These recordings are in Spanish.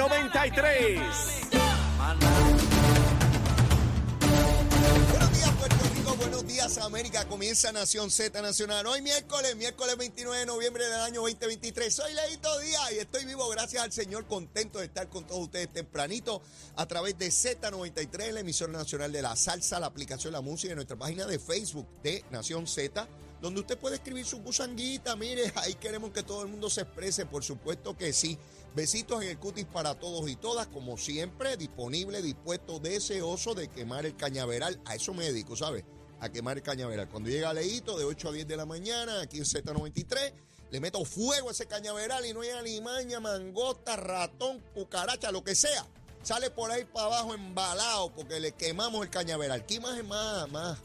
93. Buenos días, Puerto Rico. Buenos días, América. Comienza Nación Z Nacional. Hoy miércoles, miércoles 29 de noviembre del año 2023. Soy Leito Díaz y estoy vivo gracias al Señor, contento de estar con todos ustedes tempranito a través de Z93, la emisora nacional de la salsa, la aplicación La Música y nuestra página de Facebook de Nación Z donde usted puede escribir su gusanguita. Mire, ahí queremos que todo el mundo se exprese, por supuesto que sí. Besitos en el cutis para todos y todas, como siempre, disponible, dispuesto, deseoso de quemar el cañaveral. A eso me dedico, ¿sabe? A quemar el cañaveral. Cuando llega Leito, de 8 a 10 de la mañana, aquí en Z93, le meto fuego a ese cañaveral y no hay alimaña, mangota, ratón, cucaracha, lo que sea. Sale por ahí para abajo embalado porque le quemamos el cañaveral. ¿Qué imagen más, más,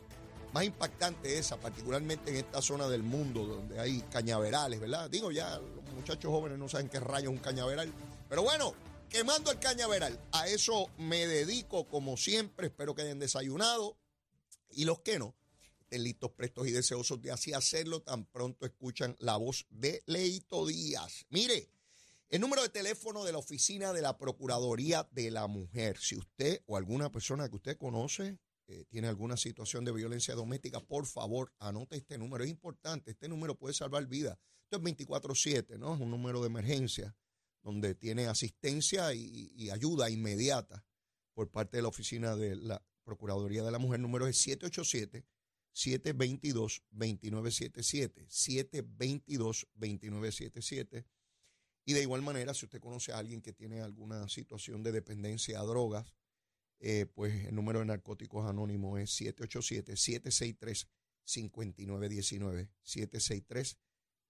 más impactante esa, particularmente en esta zona del mundo donde hay cañaverales, ¿verdad? Digo, ya muchachos jóvenes no saben qué rayos es un cañaveral. Pero bueno, quemando el cañaveral. A eso me dedico como siempre. Espero que hayan desayunado. Y los que no, estén listos, prestos y deseosos de así hacerlo tan pronto escuchan la voz de Leito Díaz. Mire, el número de teléfono de la oficina de la Procuraduría de la Mujer. Si usted o alguna persona que usted conoce eh, tiene alguna situación de violencia doméstica, por favor, anote este número. Es importante, este número puede salvar vidas. Esto es 24-7, ¿no? Es un número de emergencia donde tiene asistencia y, y, ayuda inmediata por parte de la Oficina de la Procuraduría de la Mujer. El número es 787-722-2977. 722-2977. Y de igual manera, si usted conoce a alguien que tiene alguna situación de dependencia a drogas, eh, pues el número de narcóticos anónimos es 787-763-5919.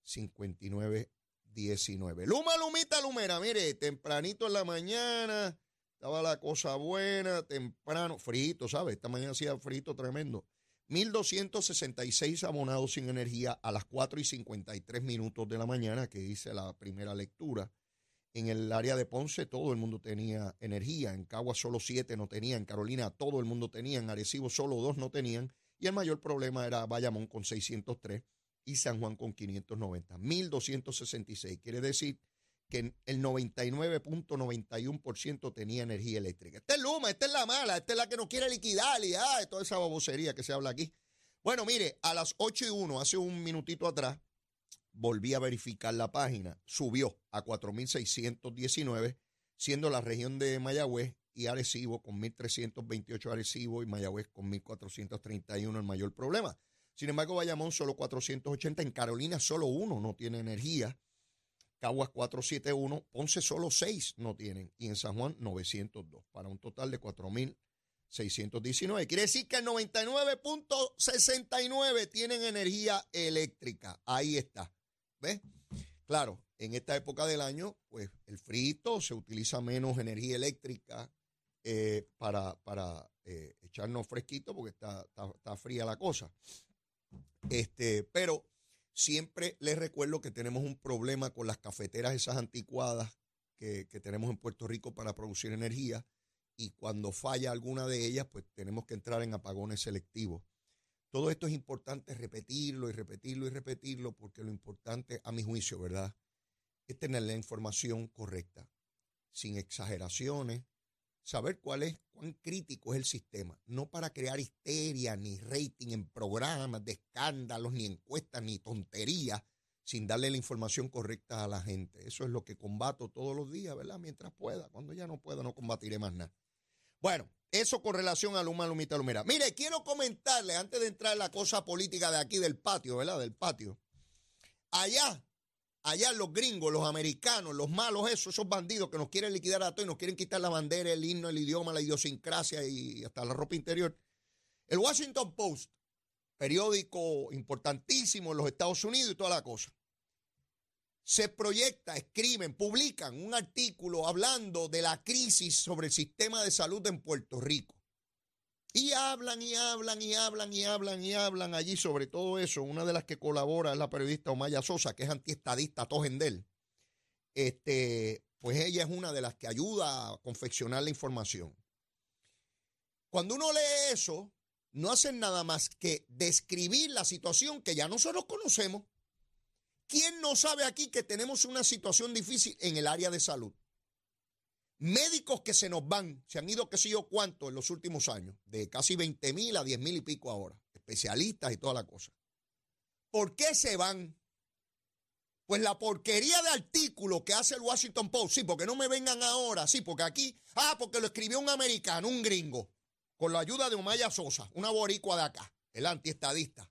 763-5919. Luma, Lumita, Lumera. Mire, tempranito en la mañana, estaba la cosa buena, temprano, frito, ¿sabes? Esta mañana hacía frito tremendo. 1266 abonados sin energía a las 4 y 53 minutos de la mañana que hice la primera lectura. En el área de Ponce todo el mundo tenía energía, en Cagua solo siete no tenían, en Carolina todo el mundo tenía, en Arecibo solo dos no tenían, y el mayor problema era Bayamón con 603 y San Juan con 590, 1266. Quiere decir que el 99.91% tenía energía eléctrica. Esta es Luma, esta es la mala, esta es la que no quiere liquidar y ah, toda esa babosería que se habla aquí. Bueno, mire, a las 8 y 1, hace un minutito atrás, volví a verificar la página, subió a 4.619, siendo la región de Mayagüez y Arecibo con 1.328 Arecibo y Mayagüez con 1.431 el mayor problema. Sin embargo, Bayamón solo 480, en Carolina solo uno no tiene energía, Caguas 471, Ponce solo 6 no tienen y en San Juan 902, para un total de 4.619. Quiere decir que el 99.69 tienen energía eléctrica. Ahí está. ¿Ves? Claro, en esta época del año, pues el frito se utiliza menos energía eléctrica eh, para, para eh, echarnos fresquito porque está, está, fría la cosa. Este, pero siempre les recuerdo que tenemos un problema con las cafeteras esas anticuadas que, que tenemos en Puerto Rico para producir energía y cuando falla alguna de ellas, pues tenemos que entrar en apagones selectivos. Todo esto es importante repetirlo y repetirlo y repetirlo porque lo importante, a mi juicio, ¿verdad? Es tener la información correcta, sin exageraciones, saber cuál es, cuán crítico es el sistema, no para crear histeria, ni rating en programas de escándalos, ni encuestas, ni tonterías, sin darle la información correcta a la gente. Eso es lo que combato todos los días, ¿verdad? Mientras pueda. Cuando ya no pueda, no combatiré más nada. Bueno, eso con relación a Luma, Lumita, Lumera. Mire, quiero comentarle, antes de entrar en la cosa política de aquí del patio, ¿verdad? Del patio. Allá, allá los gringos, los americanos, los malos, esos, esos bandidos que nos quieren liquidar a todos y nos quieren quitar la bandera, el himno, el idioma, la idiosincrasia y hasta la ropa interior. El Washington Post, periódico importantísimo en los Estados Unidos y toda la cosa se proyecta, escriben, publican un artículo hablando de la crisis sobre el sistema de salud en Puerto Rico. Y hablan y hablan y hablan y hablan y hablan allí sobre todo eso. Una de las que colabora es la periodista Omaya Sosa, que es antiestadista, Tojendel. Este, pues ella es una de las que ayuda a confeccionar la información. Cuando uno lee eso, no hacen nada más que describir la situación que ya nosotros conocemos. ¿Quién no sabe aquí que tenemos una situación difícil en el área de salud? Médicos que se nos van, se han ido qué sé yo cuánto en los últimos años, de casi 20 mil a 10 mil y pico ahora, especialistas y toda la cosa. ¿Por qué se van? Pues la porquería de artículo que hace el Washington Post, sí, porque no me vengan ahora, sí, porque aquí, ah, porque lo escribió un americano, un gringo, con la ayuda de Omaya Sosa, una boricua de acá, el antiestadista.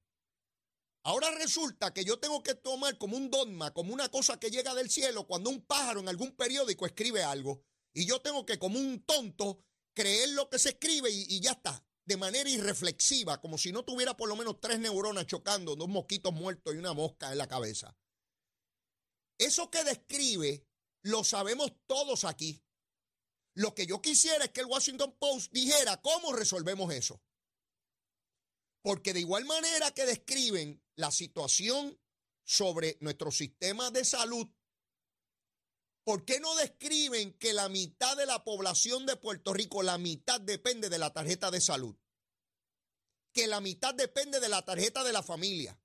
Ahora resulta que yo tengo que tomar como un dogma, como una cosa que llega del cielo, cuando un pájaro en algún periódico escribe algo, y yo tengo que, como un tonto, creer lo que se escribe y, y ya está, de manera irreflexiva, como si no tuviera por lo menos tres neuronas chocando, dos mosquitos muertos y una mosca en la cabeza. Eso que describe lo sabemos todos aquí. Lo que yo quisiera es que el Washington Post dijera cómo resolvemos eso. Porque de igual manera que describen la situación sobre nuestro sistema de salud, ¿por qué no describen que la mitad de la población de Puerto Rico, la mitad depende de la tarjeta de salud? Que la mitad depende de la tarjeta de la familia.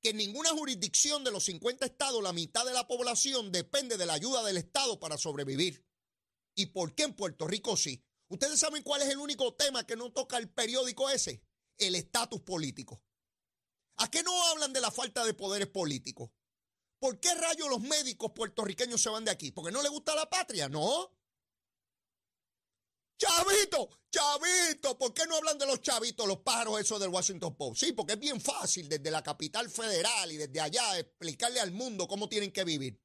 Que en ninguna jurisdicción de los 50 estados la mitad de la población depende de la ayuda del Estado para sobrevivir. ¿Y por qué en Puerto Rico sí? ¿Ustedes saben cuál es el único tema que no toca el periódico ese? El estatus político. ¿A qué no hablan de la falta de poderes políticos? ¿Por qué rayos los médicos puertorriqueños se van de aquí? ¿Porque no les gusta la patria? No. Chavito, chavito, ¿por qué no hablan de los chavitos, los pájaros esos del Washington Post? Sí, porque es bien fácil desde la capital federal y desde allá explicarle al mundo cómo tienen que vivir.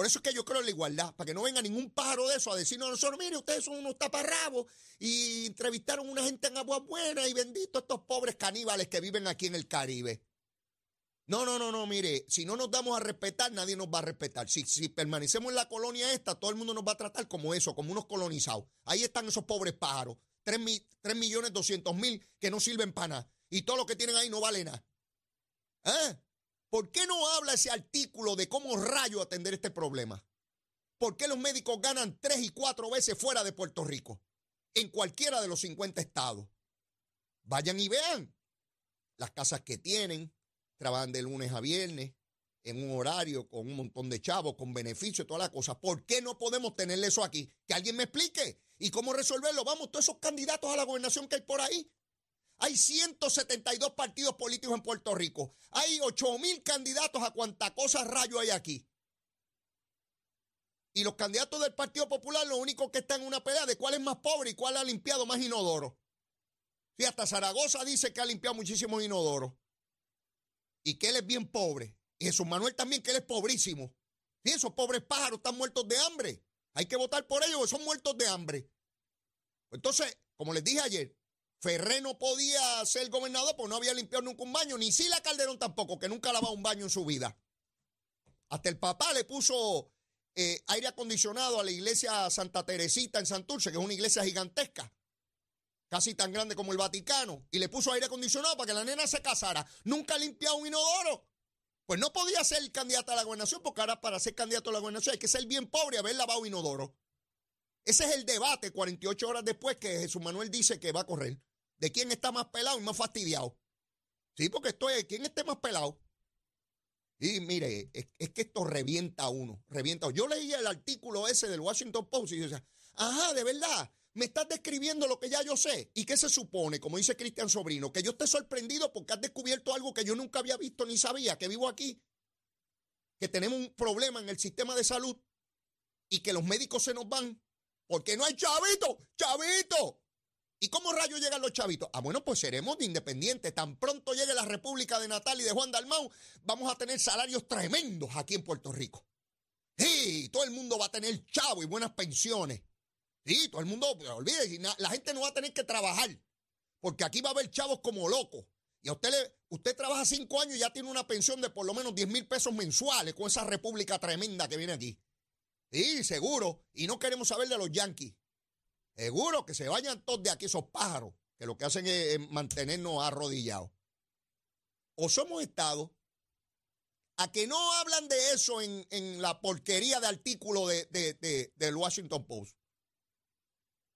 Por eso es que yo creo en la igualdad, para que no venga ningún pájaro de eso a decirnos a nosotros, mire, ustedes son unos taparrabos y entrevistaron a una gente en Agua Buena y bendito estos pobres caníbales que viven aquí en el Caribe. No, no, no, no, mire, si no nos damos a respetar, nadie nos va a respetar. Si, si permanecemos en la colonia esta, todo el mundo nos va a tratar como eso, como unos colonizados. Ahí están esos pobres pájaros, 3, millones 200 mil que no sirven para nada. Y todo lo que tienen ahí no vale nada. ¿Eh? ¿Por qué no habla ese artículo de cómo rayo atender este problema? ¿Por qué los médicos ganan tres y cuatro veces fuera de Puerto Rico? En cualquiera de los 50 estados. Vayan y vean las casas que tienen, trabajan de lunes a viernes, en un horario, con un montón de chavos, con beneficios, todas las cosas. ¿Por qué no podemos tener eso aquí? Que alguien me explique. ¿Y cómo resolverlo? Vamos, todos esos candidatos a la gobernación que hay por ahí. Hay 172 partidos políticos en Puerto Rico. Hay 8 mil candidatos a cuánta cosa rayo hay aquí. Y los candidatos del Partido Popular, lo único que están en una pelea de cuál es más pobre y cuál ha limpiado más inodoro. Sí, hasta Zaragoza dice que ha limpiado muchísimos inodoros. Y que él es bien pobre. Y Jesús Manuel también, que él es pobrísimo. Sí, esos pobres pájaros están muertos de hambre. Hay que votar por ellos, son muertos de hambre. Entonces, como les dije ayer, Ferré no podía ser gobernador porque no había limpiado nunca un baño, ni Sila Calderón tampoco, que nunca ha lavado un baño en su vida. Hasta el papá le puso eh, aire acondicionado a la iglesia Santa Teresita en Santurce, que es una iglesia gigantesca, casi tan grande como el Vaticano, y le puso aire acondicionado para que la nena se casara. Nunca ha limpiado un inodoro. Pues no podía ser candidato a la gobernación, porque ahora para ser candidato a la gobernación hay que ser bien pobre y haber lavado inodoro. Ese es el debate 48 horas después que Jesús Manuel dice que va a correr de quién está más pelado y más fastidiado. Sí, porque esto es, ¿quién esté más pelado? Y mire, es, que esto revienta a uno, revienta. Yo leía el artículo ese del Washington Post y decía, ajá, de verdad, me estás describiendo lo que ya yo sé. ¿Y qué se supone, como dice Cristian Sobrino? Que yo esté sorprendido porque has descubierto algo que yo nunca había visto ni sabía, que vivo aquí, que tenemos un problema en el sistema de salud y que los médicos se nos van porque no hay chavito, chavito. ¿Y cómo rayos llegan los chavitos? Ah, bueno, pues seremos independientes. Tan pronto llegue la República de Natal y de Juan Dalmau, vamos a tener salarios tremendos aquí en Puerto Rico. Sí, todo el mundo va a tener chavo y buenas pensiones. Sí, todo el mundo, olvídese, la gente no va a tener que trabajar. Porque aquí va a haber chavos como locos. Y a usted, le, usted trabaja cinco años y ya tiene una pensión de por lo menos 10 mil pesos mensuales con esa república tremenda que viene aquí. Sí, seguro. Y no queremos saber de los yanquis. Seguro que se vayan todos de aquí esos pájaros, que lo que hacen es, mantenernos arrodillados. O somos Estado, a que no hablan de eso en, la porquería de artículo de, del Washington Post.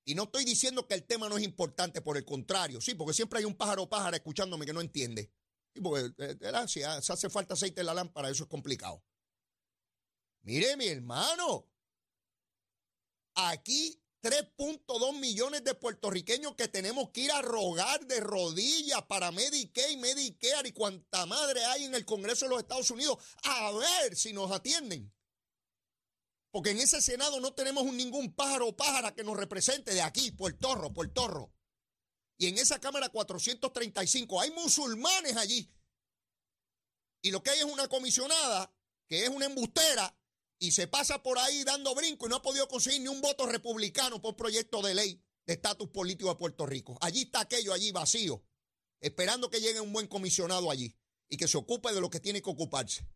Y no estoy diciendo que el tema no es importante, por el contrario, sí, porque siempre hay un pájaro pájaro escuchándome que no entiende. Sí, porque eh, si hace falta aceite en la lámpara, eso es complicado. Mire, mi hermano, Aquí 3.2 millones de puertorriqueños que tenemos que ir a rogar de rodillas para Medicaid, Medicare y cuanta madre hay en el Congreso de los Estados Unidos a ver si nos atienden. Porque en ese Senado no tenemos ningún pájaro o pájara que nos represente de aquí, por Torro, por Torro. Y en esa Cámara 435 hay musulmanes allí. Y lo que hay es una comisionada que es una embustera y se pasa por ahí dando brinco y no ha podido conseguir ni un voto republicano por proyecto de ley de estatus político de Puerto Rico. Allí está aquello, allí vacío, esperando que llegue un buen comisionado allí y que se ocupe de lo que tiene que ocuparse.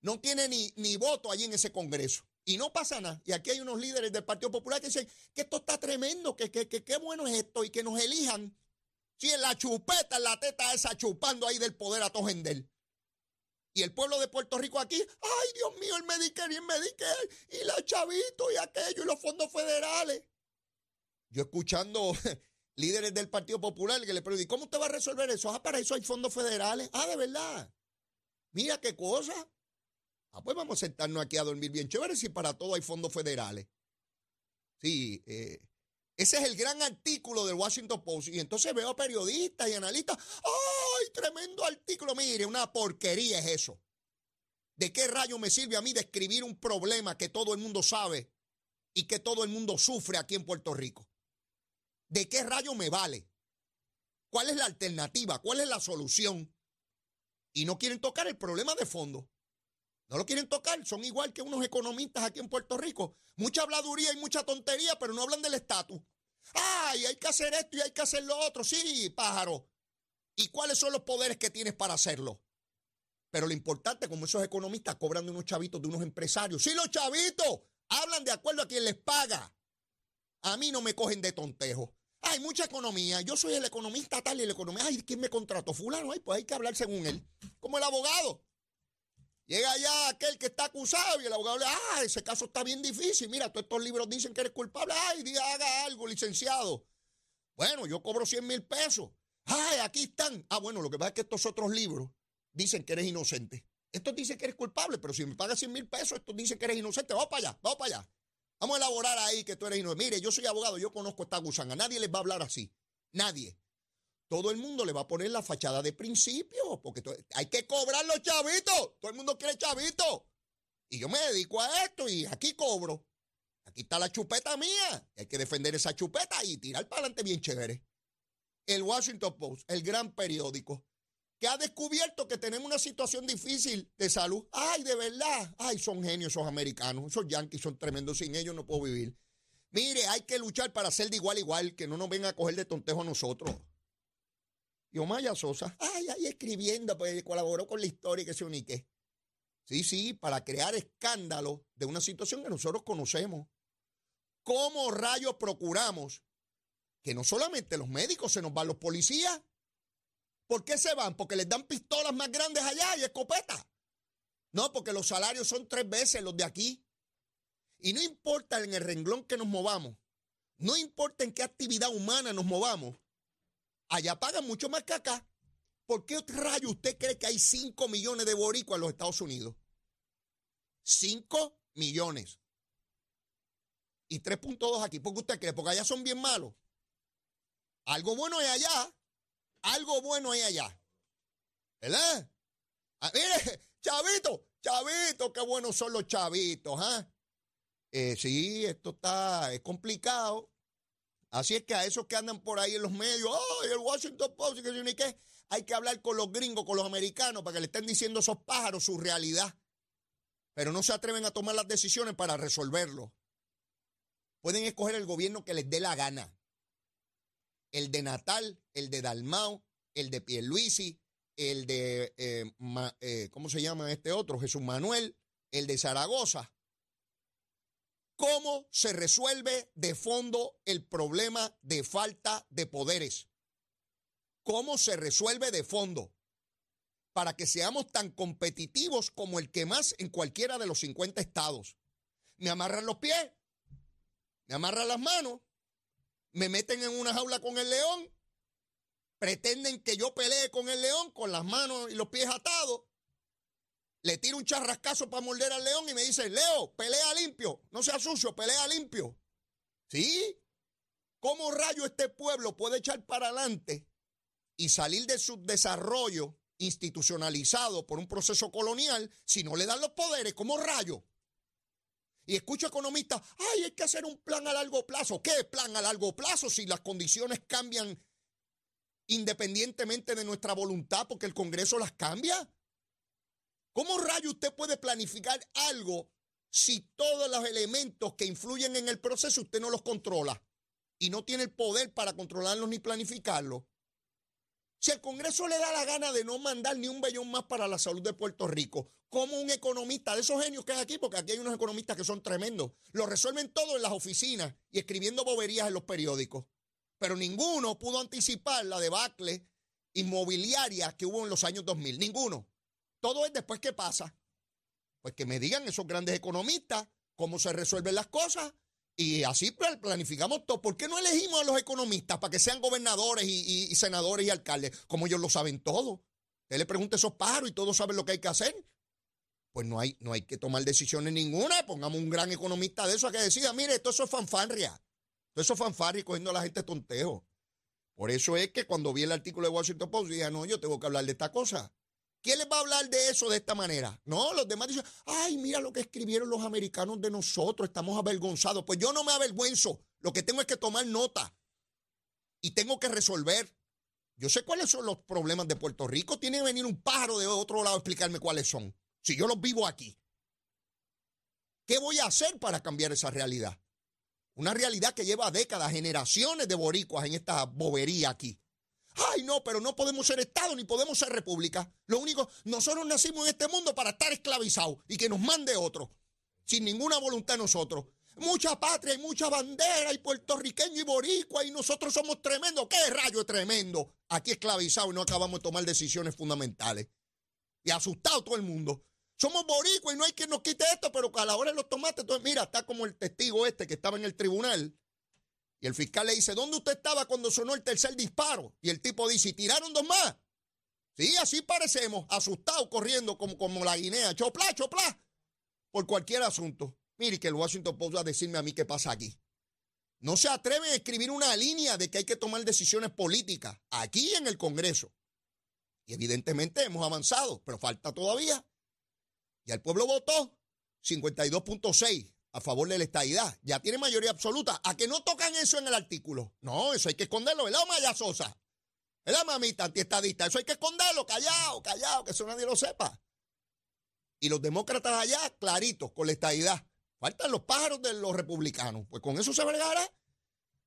No tiene ni, ni voto allí en ese Congreso. Y no pasa nada. Y aquí hay unos líderes del Partido Popular que dicen que esto está tremendo, que qué bueno es esto y que nos elijan. Si en la chupeta, la teta esa chupando ahí del poder a Tojendel. Y el pueblo de Puerto Rico aquí, ay Dios mío, el Medicare y el Medicare, y los chavitos y aquello, y los fondos federales. Yo escuchando líderes del Partido Popular que le pregunté, ¿cómo usted va a resolver eso? Ah, para eso hay fondos federales. Ah, de verdad. Mira qué cosa. Ah, pues vamos a sentarnos aquí a dormir bien chévere si para todo hay fondos federales. Sí, eh, ese es el gran artículo del Washington Post. Y entonces veo a periodistas y analistas. ¡Ay, tremendo artículo! Mire, una porquería es eso. ¿De qué rayo me sirve a mí describir un problema que todo el mundo sabe y que todo el mundo sufre aquí en Puerto Rico? ¿De qué rayo me vale? ¿Cuál es la alternativa? ¿Cuál es la solución? Y no quieren tocar el problema de fondo. No lo quieren tocar, son igual que unos economistas aquí en Puerto Rico. Mucha habladuría y mucha tontería, pero no hablan del estatus. Ay, hay que hacer esto y hay que hacer lo otro. Sí, pájaro. ¿Y cuáles son los poderes que tienes para hacerlo? Pero lo importante, como esos economistas cobran de unos chavitos, de unos empresarios. Sí, los chavitos hablan de acuerdo a quien les paga. A mí no me cogen de tontejo. Hay mucha economía. Yo soy el economista tal y el economista. Ay, ¿quién me contrató? Fulano. Ay, pues hay que hablar según él. Como el abogado. Llega ya aquel que está acusado y el abogado le dice, ah, ese caso está bien difícil. Mira, todos estos libros dicen que eres culpable. Ay, diga, haga algo, licenciado. Bueno, yo cobro 100 mil pesos. Ay, aquí están. Ah, bueno, lo que pasa es que estos otros libros dicen que eres inocente. Estos dicen que eres culpable, pero si me pagas 100 mil pesos, estos dicen que eres inocente. Vamos para allá, vamos para allá. Vamos a elaborar ahí que tú eres inocente. Mire, yo soy abogado, yo conozco esta gusanga. Nadie les va a hablar así. Nadie todo el mundo le va a poner la fachada de principio, porque hay que cobrar los chavitos. Todo el mundo quiere chavitos. Y yo me dedico a esto y aquí cobro. Aquí está la chupeta mía. Hay que defender esa chupeta y tirar para adelante bien chévere. El Washington Post, el gran periódico, que ha descubierto que tenemos una situación difícil de salud. Ay, de verdad. Ay, son genios esos americanos. Esos yankees son tremendos. Sin ellos no puedo vivir. Mire, hay que luchar para ser de igual a igual, que no nos vengan a coger de tontejo a nosotros. Y Omaya Sosa, ay, ahí escribiendo, pues colaboró con la historia y que se unique. Sí, sí, para crear escándalo de una situación que nosotros conocemos. ¿Cómo rayos procuramos que no solamente los médicos se nos van los policías? ¿Por qué se van? Porque les dan pistolas más grandes allá y escopetas. No, porque los salarios son tres veces los de aquí. Y no importa en el renglón que nos movamos, no importa en qué actividad humana nos movamos, Allá pagan mucho más que acá. ¿Por qué rayo usted cree que hay 5 millones de boricuas en los Estados Unidos? 5 millones. Y 3.2 aquí. ¿Por qué usted cree? Porque allá son bien malos. Algo bueno hay allá. Algo bueno hay allá. ¿Verdad? Ah, mire, chavito, chavito, qué buenos son los chavitos, ¿ah? Eh, sí, esto está, es complicado. Así es que a esos que andan por ahí en los medios, ¡ay, el Washington Post! que ni qué, hay que hablar con los gringos, con los americanos, para que le estén diciendo a esos pájaros su realidad. Pero no se atreven a tomar las decisiones para resolverlo. Pueden escoger el gobierno que les dé la gana. El de Natal, el de Dalmau, el de Pierluisi, el de, eh, eh, ¿cómo se llama este otro? Jesús Manuel, el de Zaragoza. ¿Cómo se resuelve de fondo el problema de falta de poderes? ¿Cómo se resuelve de fondo? Para que seamos tan competitivos como el que más en cualquiera de los 50 estados. Me amarran los pies, me amarran las manos, me meten en una jaula con el león, pretenden que yo pelee con el león con las manos y los pies atados le tiro un charrascazo para morder al león y me dice, Leo, pelea limpio, no sea sucio, pelea limpio. ¿Sí? ¿Cómo rayo este pueblo puede echar para adelante y salir de su desarrollo institucionalizado por un proceso colonial si no le dan los poderes? ¿Cómo rayo? Y escucho economistas, ay, hay que hacer un plan a largo plazo. ¿Qué plan a largo plazo si las condiciones cambian independientemente de nuestra voluntad porque el Congreso las cambia? ¿Cómo rayo usted puede planificar algo si todos los elementos que influyen en el proceso usted no los controla y no tiene el poder para controlarlos ni planificarlos? Si el Congreso le da la gana de no mandar ni un bellón más para la salud de Puerto Rico, como un economista de esos genios que hay aquí, porque aquí hay unos economistas que son tremendos, lo resuelven todo en las oficinas y escribiendo boberías en los periódicos. Pero ninguno pudo anticipar la debacle inmobiliaria que hubo en los años 2000. Ninguno. Todo es después que pasa. Pues que me digan esos grandes economistas cómo se resuelven las cosas y así planificamos todo. ¿Por qué no elegimos a los economistas para que sean gobernadores y, senadores y alcaldes? Como ellos lo saben todo. Usted le pregunta a esos pájaros y todos saben lo que hay que hacer. Pues no hay, no hay que tomar decisiones ninguna. Pongamos un gran economista de eso a que decida, mire, todo eso es fanfarria. Todo eso es fanfarria cogiendo a la gente tontejo. Por eso es que cuando vi el artículo de Washington Post, dije, no, yo tengo que hablar de esta cosa. ¿Quién les va a hablar de eso de esta manera? No, los demás dicen, ay, mira lo que escribieron los americanos de nosotros, estamos avergonzados. Pues yo no me avergüenzo, lo que tengo es que tomar nota y tengo que resolver. Yo sé cuáles son los problemas de Puerto Rico, tiene que venir un pájaro de otro lado a explicarme cuáles son, si yo los vivo aquí. ¿Qué voy a hacer para cambiar esa realidad? Una realidad que lleva décadas, generaciones de boricuas en esta bobería aquí. Ay, no, pero no podemos ser Estado ni podemos ser República. Lo único, nosotros nacimos en este mundo para estar esclavizados y que nos mande otro, sin ninguna voluntad nosotros. Mucha patria y mucha bandera y puertorriqueño y boricua y nosotros somos tremendos. ¿Qué rayo es tremendo? Aquí esclavizados y no acabamos de tomar decisiones fundamentales. Y asustado todo el mundo. Somos boricua y no hay quien nos quite esto, pero a la hora de los tomates, entonces mira, está como el testigo este que estaba en el tribunal y el fiscal le dice, ¿dónde usted estaba cuando sonó el tercer disparo? Y el tipo dice, ¿y tiraron dos más? Sí, así parecemos, asustados, corriendo como, como la guinea, chopla, chopla, por cualquier asunto. Mire que el Washington Post va a decirme a mí qué pasa aquí. No se atreven a escribir una línea de que hay que tomar decisiones políticas aquí en el Congreso. Y evidentemente hemos avanzado, pero falta todavía. Y el pueblo votó 52.6 a favor de la estadidad. Ya tiene mayoría absoluta. ¿A que no tocan eso en el artículo? No, eso hay que esconderlo, ¿verdad, Maya Sosa? ¿Verdad, mamita antiestadista? Eso hay que esconderlo, callado, callado, que eso nadie lo sepa. Y los demócratas allá, claritos, con la estadidad. Faltan los pájaros de los republicanos. Pues con eso se vergara.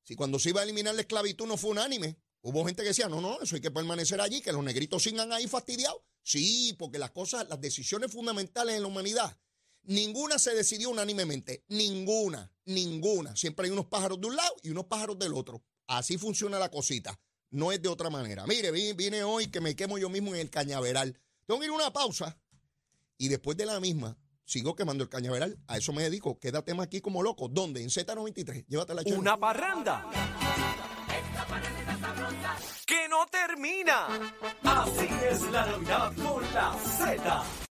Si cuando se iba a eliminar la esclavitud no fue unánime. Hubo gente que decía, no, no, eso hay que permanecer allí, que los negritos sigan ahí fastidiados. Sí, porque las cosas, las decisiones fundamentales en la humanidad Ninguna se decidió unánimemente. Ninguna, ninguna. Siempre hay unos pájaros de un lado y unos pájaros del otro. Así funciona la cosita. No es de otra manera. Mire, vine hoy que me quemo yo mismo en el cañaveral. Tengo que ir a una pausa y después de la misma sigo quemando el cañaveral. A eso me dedico. Quédate más aquí como loco. ¿Dónde? En Z93. Llévatela. Una parranda. Que no termina. Así es la Navidad con la Z.